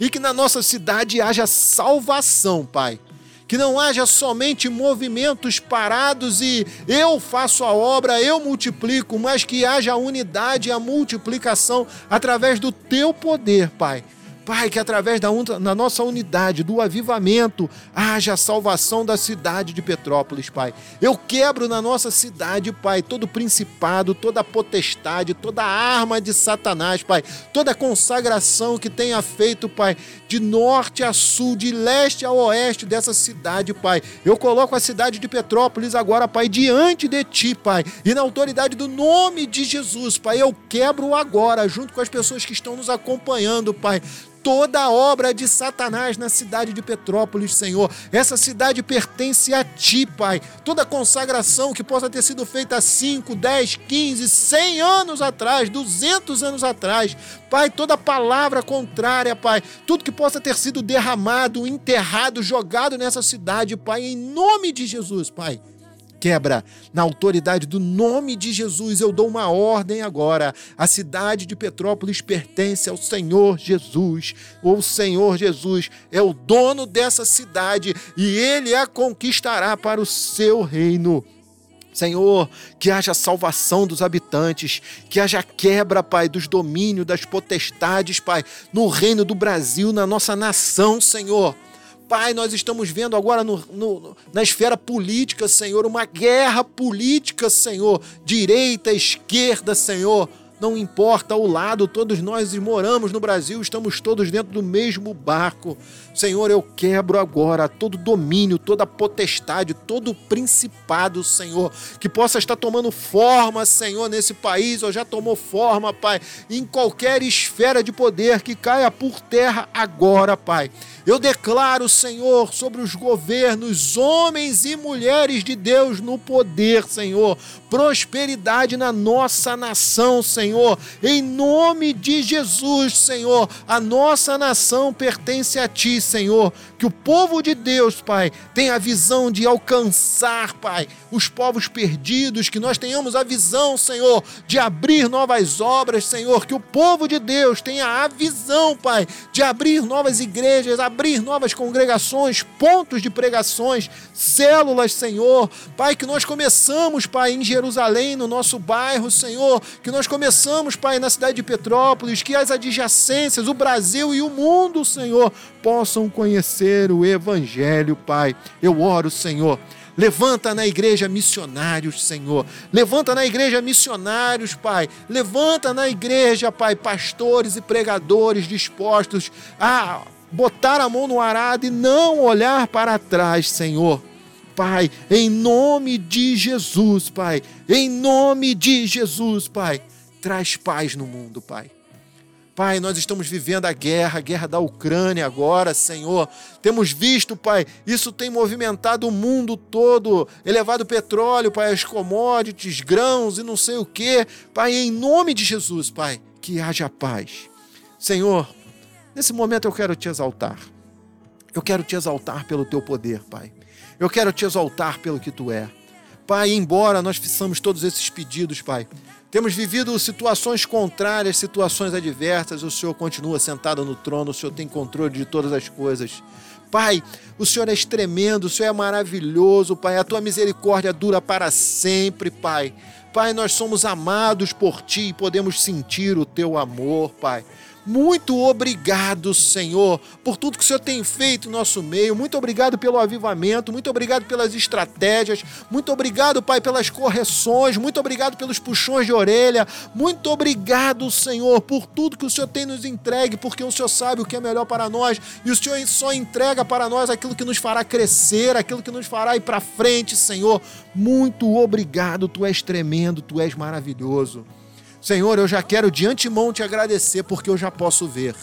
e que na nossa cidade haja salvação, Pai. Que não haja somente movimentos parados e eu faço a obra, eu multiplico, mas que haja a unidade e a multiplicação através do teu poder, Pai Pai, que através da, da nossa unidade, do avivamento, haja a salvação da cidade de Petrópolis, Pai. Eu quebro na nossa cidade, Pai, todo principado, toda potestade, toda arma de Satanás, Pai. Toda consagração que tenha feito, Pai, de norte a sul, de leste a oeste dessa cidade, Pai. Eu coloco a cidade de Petrópolis agora, Pai, diante de Ti, Pai. E na autoridade do nome de Jesus, Pai, eu quebro agora, junto com as pessoas que estão nos acompanhando, Pai toda obra de Satanás na cidade de Petrópolis, Senhor. Essa cidade pertence a Ti, Pai. Toda consagração que possa ter sido feita 5, 10, 15, 100 anos atrás, 200 anos atrás, Pai, toda palavra contrária, Pai, tudo que possa ter sido derramado, enterrado, jogado nessa cidade, Pai, em nome de Jesus, Pai quebra. Na autoridade do nome de Jesus, eu dou uma ordem agora. A cidade de Petrópolis pertence ao Senhor Jesus. O Senhor Jesus é o dono dessa cidade e ele a conquistará para o seu reino. Senhor, que haja salvação dos habitantes, que haja quebra, Pai, dos domínios, das potestades, Pai, no reino do Brasil, na nossa nação, Senhor. Pai, nós estamos vendo agora no, no, na esfera política, Senhor, uma guerra política, Senhor, direita, esquerda, Senhor. Não importa o lado, todos nós moramos no Brasil, estamos todos dentro do mesmo barco. Senhor, eu quebro agora todo domínio, toda potestade, todo principado, Senhor, que possa estar tomando forma, Senhor, nesse país, ou já tomou forma, Pai, em qualquer esfera de poder que caia por terra agora, Pai. Eu declaro, Senhor, sobre os governos, homens e mulheres de Deus no poder, Senhor, prosperidade na nossa nação, Senhor. Em nome de Jesus, Senhor. A nossa nação pertence a Ti, Senhor. Que o povo de Deus, Pai, tenha a visão de alcançar, Pai, os povos perdidos. Que nós tenhamos a visão, Senhor, de abrir novas obras, Senhor. Que o povo de Deus tenha a visão, Pai, de abrir novas igrejas, abrir novas congregações, pontos de pregações, células, Senhor. Pai, que nós começamos, Pai, em Jerusalém, no nosso bairro, Senhor. Que nós começamos, Pai, na cidade de Petrópolis, que as adjacências, o Brasil e o mundo, Senhor, possam conhecer o Evangelho, Pai. Eu oro, Senhor. Levanta na igreja missionários, Senhor. Levanta na igreja missionários, Pai. Levanta na igreja, Pai, pastores e pregadores dispostos a botar a mão no arado e não olhar para trás, Senhor. Pai, em nome de Jesus, Pai. Em nome de Jesus, Pai. Traz paz no mundo, Pai. Pai, nós estamos vivendo a guerra, a guerra da Ucrânia agora, Senhor. Temos visto, Pai, isso tem movimentado o mundo todo, elevado petróleo, Pai, as commodities, grãos e não sei o quê. Pai, em nome de Jesus, Pai, que haja paz. Senhor, nesse momento eu quero te exaltar. Eu quero te exaltar pelo teu poder, Pai. Eu quero te exaltar pelo que tu é. Pai, embora nós façamos todos esses pedidos, Pai, temos vivido situações contrárias, situações adversas. O Senhor continua sentado no trono, o Senhor tem controle de todas as coisas. Pai, o Senhor é tremendo, o Senhor é maravilhoso, Pai. A tua misericórdia dura para sempre, Pai. Pai, nós somos amados por ti e podemos sentir o teu amor, Pai. Muito obrigado, Senhor, por tudo que o Senhor tem feito em nosso meio. Muito obrigado pelo avivamento. Muito obrigado pelas estratégias. Muito obrigado, Pai, pelas correções. Muito obrigado pelos puxões de orelha. Muito obrigado, Senhor, por tudo que o Senhor tem nos entregue, porque o Senhor sabe o que é melhor para nós. E o Senhor só entrega para nós aquilo que nos fará crescer, aquilo que nos fará ir para frente, Senhor. Muito obrigado. Tu és tremendo, tu és maravilhoso. Senhor, eu já quero de antemão te agradecer porque eu já posso ver.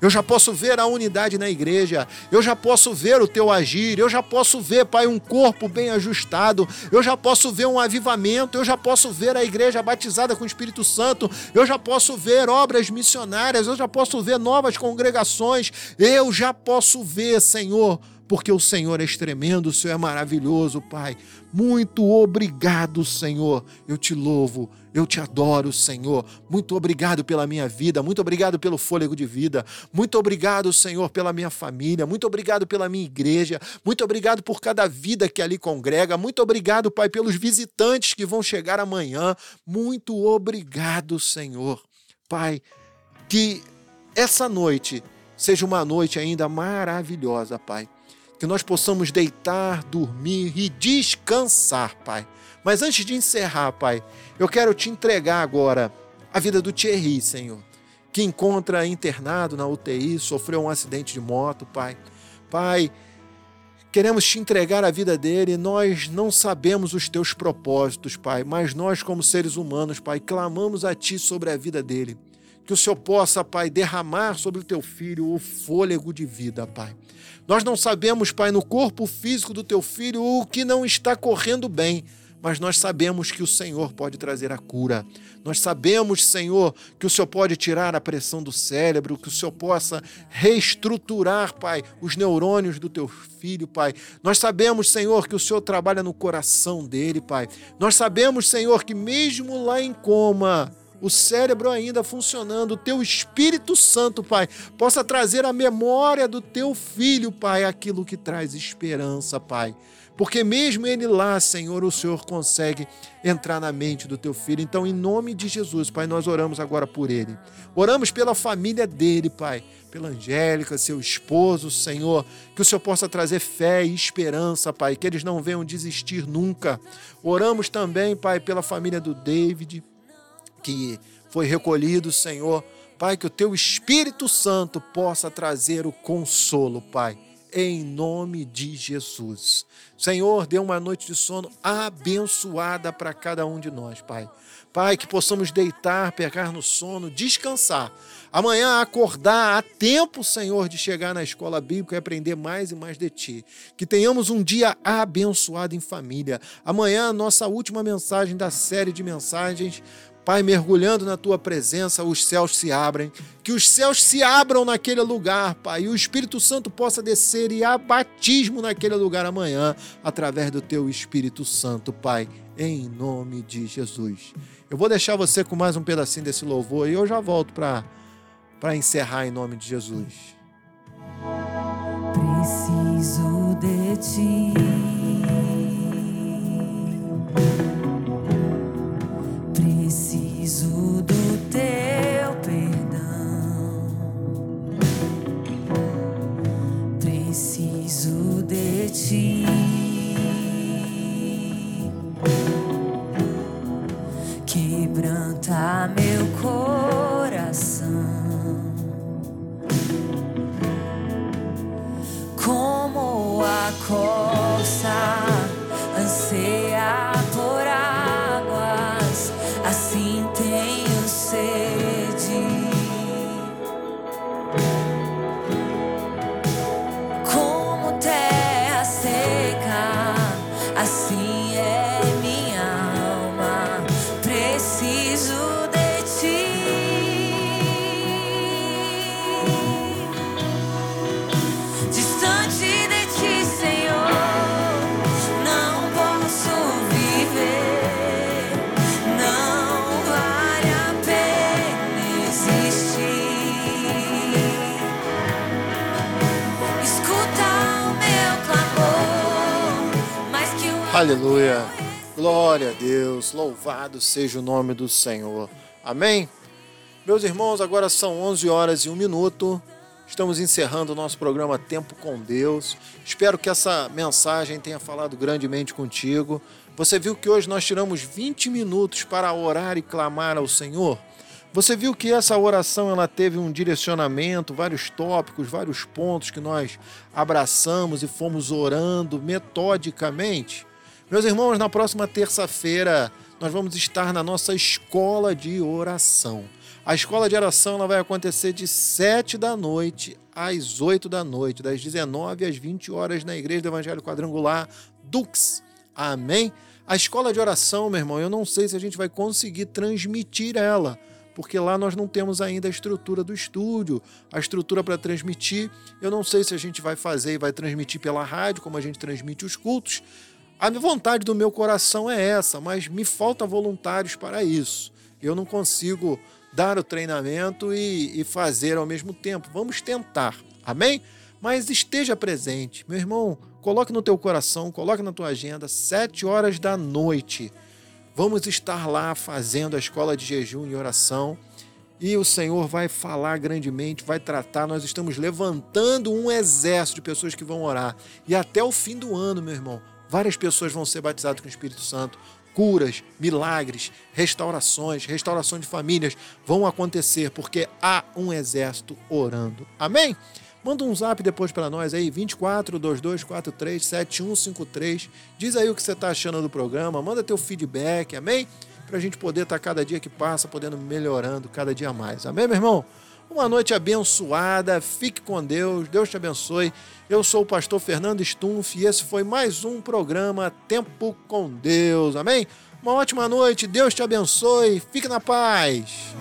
Eu já posso ver a unidade na igreja, eu já posso ver o teu agir, eu já posso ver, Pai, um corpo bem ajustado, eu já posso ver um avivamento, eu já posso ver a igreja batizada com o Espírito Santo, eu já posso ver obras missionárias, eu já posso ver novas congregações, eu já posso ver, Senhor, porque o Senhor é tremendo, o Senhor é maravilhoso, Pai. Muito obrigado, Senhor. Eu te louvo, eu te adoro, Senhor. Muito obrigado pela minha vida, muito obrigado pelo fôlego de vida. Muito obrigado, Senhor, pela minha família. Muito obrigado pela minha igreja. Muito obrigado por cada vida que ali congrega. Muito obrigado, Pai, pelos visitantes que vão chegar amanhã. Muito obrigado, Senhor. Pai, que essa noite seja uma noite ainda maravilhosa, Pai que nós possamos deitar, dormir e descansar, Pai. Mas antes de encerrar, Pai, eu quero te entregar agora a vida do Thierry, Senhor, que encontra internado na UTI, sofreu um acidente de moto, Pai. Pai, queremos te entregar a vida dele. Nós não sabemos os teus propósitos, Pai, mas nós, como seres humanos, Pai, clamamos a Ti sobre a vida dele. Que o Senhor possa, Pai, derramar sobre o teu filho o fôlego de vida, Pai. Nós não sabemos, Pai, no corpo físico do teu filho o que não está correndo bem, mas nós sabemos que o Senhor pode trazer a cura. Nós sabemos, Senhor, que o Senhor pode tirar a pressão do cérebro, que o Senhor possa reestruturar, Pai, os neurônios do teu filho, Pai. Nós sabemos, Senhor, que o Senhor trabalha no coração dele, Pai. Nós sabemos, Senhor, que mesmo lá em coma, o cérebro ainda funcionando, o teu Espírito Santo, Pai, possa trazer a memória do teu filho, Pai, aquilo que traz esperança, Pai. Porque mesmo ele lá, Senhor, o Senhor consegue entrar na mente do teu filho. Então, em nome de Jesus, Pai, nós oramos agora por ele. Oramos pela família dele, Pai, pela Angélica, seu esposo, Senhor, que o Senhor possa trazer fé e esperança, Pai, que eles não venham desistir nunca. Oramos também, Pai, pela família do David, que foi recolhido, Senhor. Pai, que o teu Espírito Santo possa trazer o consolo, Pai, em nome de Jesus. Senhor, dê uma noite de sono abençoada para cada um de nós, Pai. Pai, que possamos deitar, pegar no sono, descansar. Amanhã acordar a tempo, Senhor, de chegar na escola bíblica e aprender mais e mais de Ti. Que tenhamos um dia abençoado em família. Amanhã, nossa última mensagem da série de mensagens Pai, mergulhando na tua presença, os céus se abrem, que os céus se abram naquele lugar, Pai, e o Espírito Santo possa descer e há batismo naquele lugar amanhã, através do teu Espírito Santo, Pai, em nome de Jesus. Eu vou deixar você com mais um pedacinho desse louvor e eu já volto para encerrar em nome de Jesus. Preciso de ti. Deus. Louvado seja o nome do Senhor. Amém? Meus irmãos, agora são 11 horas e 1 minuto. Estamos encerrando o nosso programa Tempo com Deus. Espero que essa mensagem tenha falado grandemente contigo. Você viu que hoje nós tiramos 20 minutos para orar e clamar ao Senhor? Você viu que essa oração ela teve um direcionamento, vários tópicos, vários pontos que nós abraçamos e fomos orando metodicamente? Meus irmãos, na próxima terça-feira nós vamos estar na nossa escola de oração. A escola de oração ela vai acontecer de 7 da noite às 8 da noite, das 19 às 20 horas na Igreja do Evangelho Quadrangular Dux. Amém? A escola de oração, meu irmão, eu não sei se a gente vai conseguir transmitir ela, porque lá nós não temos ainda a estrutura do estúdio, a estrutura para transmitir. Eu não sei se a gente vai fazer e vai transmitir pela rádio, como a gente transmite os cultos. A vontade do meu coração é essa, mas me falta voluntários para isso. Eu não consigo dar o treinamento e, e fazer ao mesmo tempo. Vamos tentar, amém? Mas esteja presente, meu irmão. Coloque no teu coração, coloque na tua agenda, sete horas da noite. Vamos estar lá fazendo a escola de jejum e oração. E o Senhor vai falar grandemente, vai tratar. Nós estamos levantando um exército de pessoas que vão orar. E até o fim do ano, meu irmão, várias pessoas vão ser batizadas com o Espírito Santo. Curas, milagres, restaurações, restauração de famílias vão acontecer porque há um exército orando. Amém? Manda um zap depois para nós aí, 24 2243 7153. Diz aí o que você está achando do programa, manda teu feedback, amém? Para a gente poder estar cada dia que passa, podendo melhorando cada dia mais. Amém, meu irmão? Uma noite abençoada, fique com Deus, Deus te abençoe. Eu sou o pastor Fernando Stumpf e esse foi mais um programa Tempo com Deus, amém? Uma ótima noite, Deus te abençoe, fique na paz.